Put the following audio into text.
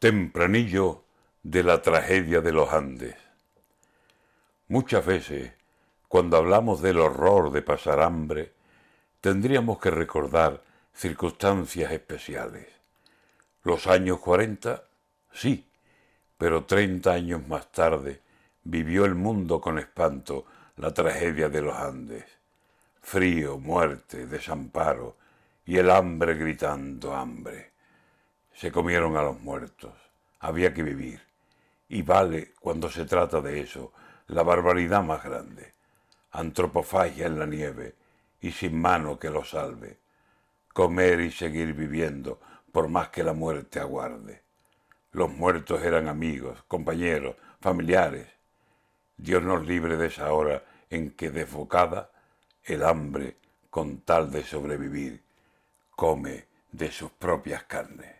Tempranillo de la tragedia de los Andes. Muchas veces, cuando hablamos del horror de pasar hambre, tendríamos que recordar circunstancias especiales. Los años 40, sí, pero 30 años más tarde vivió el mundo con espanto la tragedia de los Andes. Frío, muerte, desamparo y el hambre gritando hambre. Se comieron a los muertos. Había que vivir. Y vale, cuando se trata de eso, la barbaridad más grande. Antropofagia en la nieve y sin mano que lo salve. Comer y seguir viviendo por más que la muerte aguarde. Los muertos eran amigos, compañeros, familiares. Dios nos libre de esa hora en que desbocada el hambre, con tal de sobrevivir, come de sus propias carnes.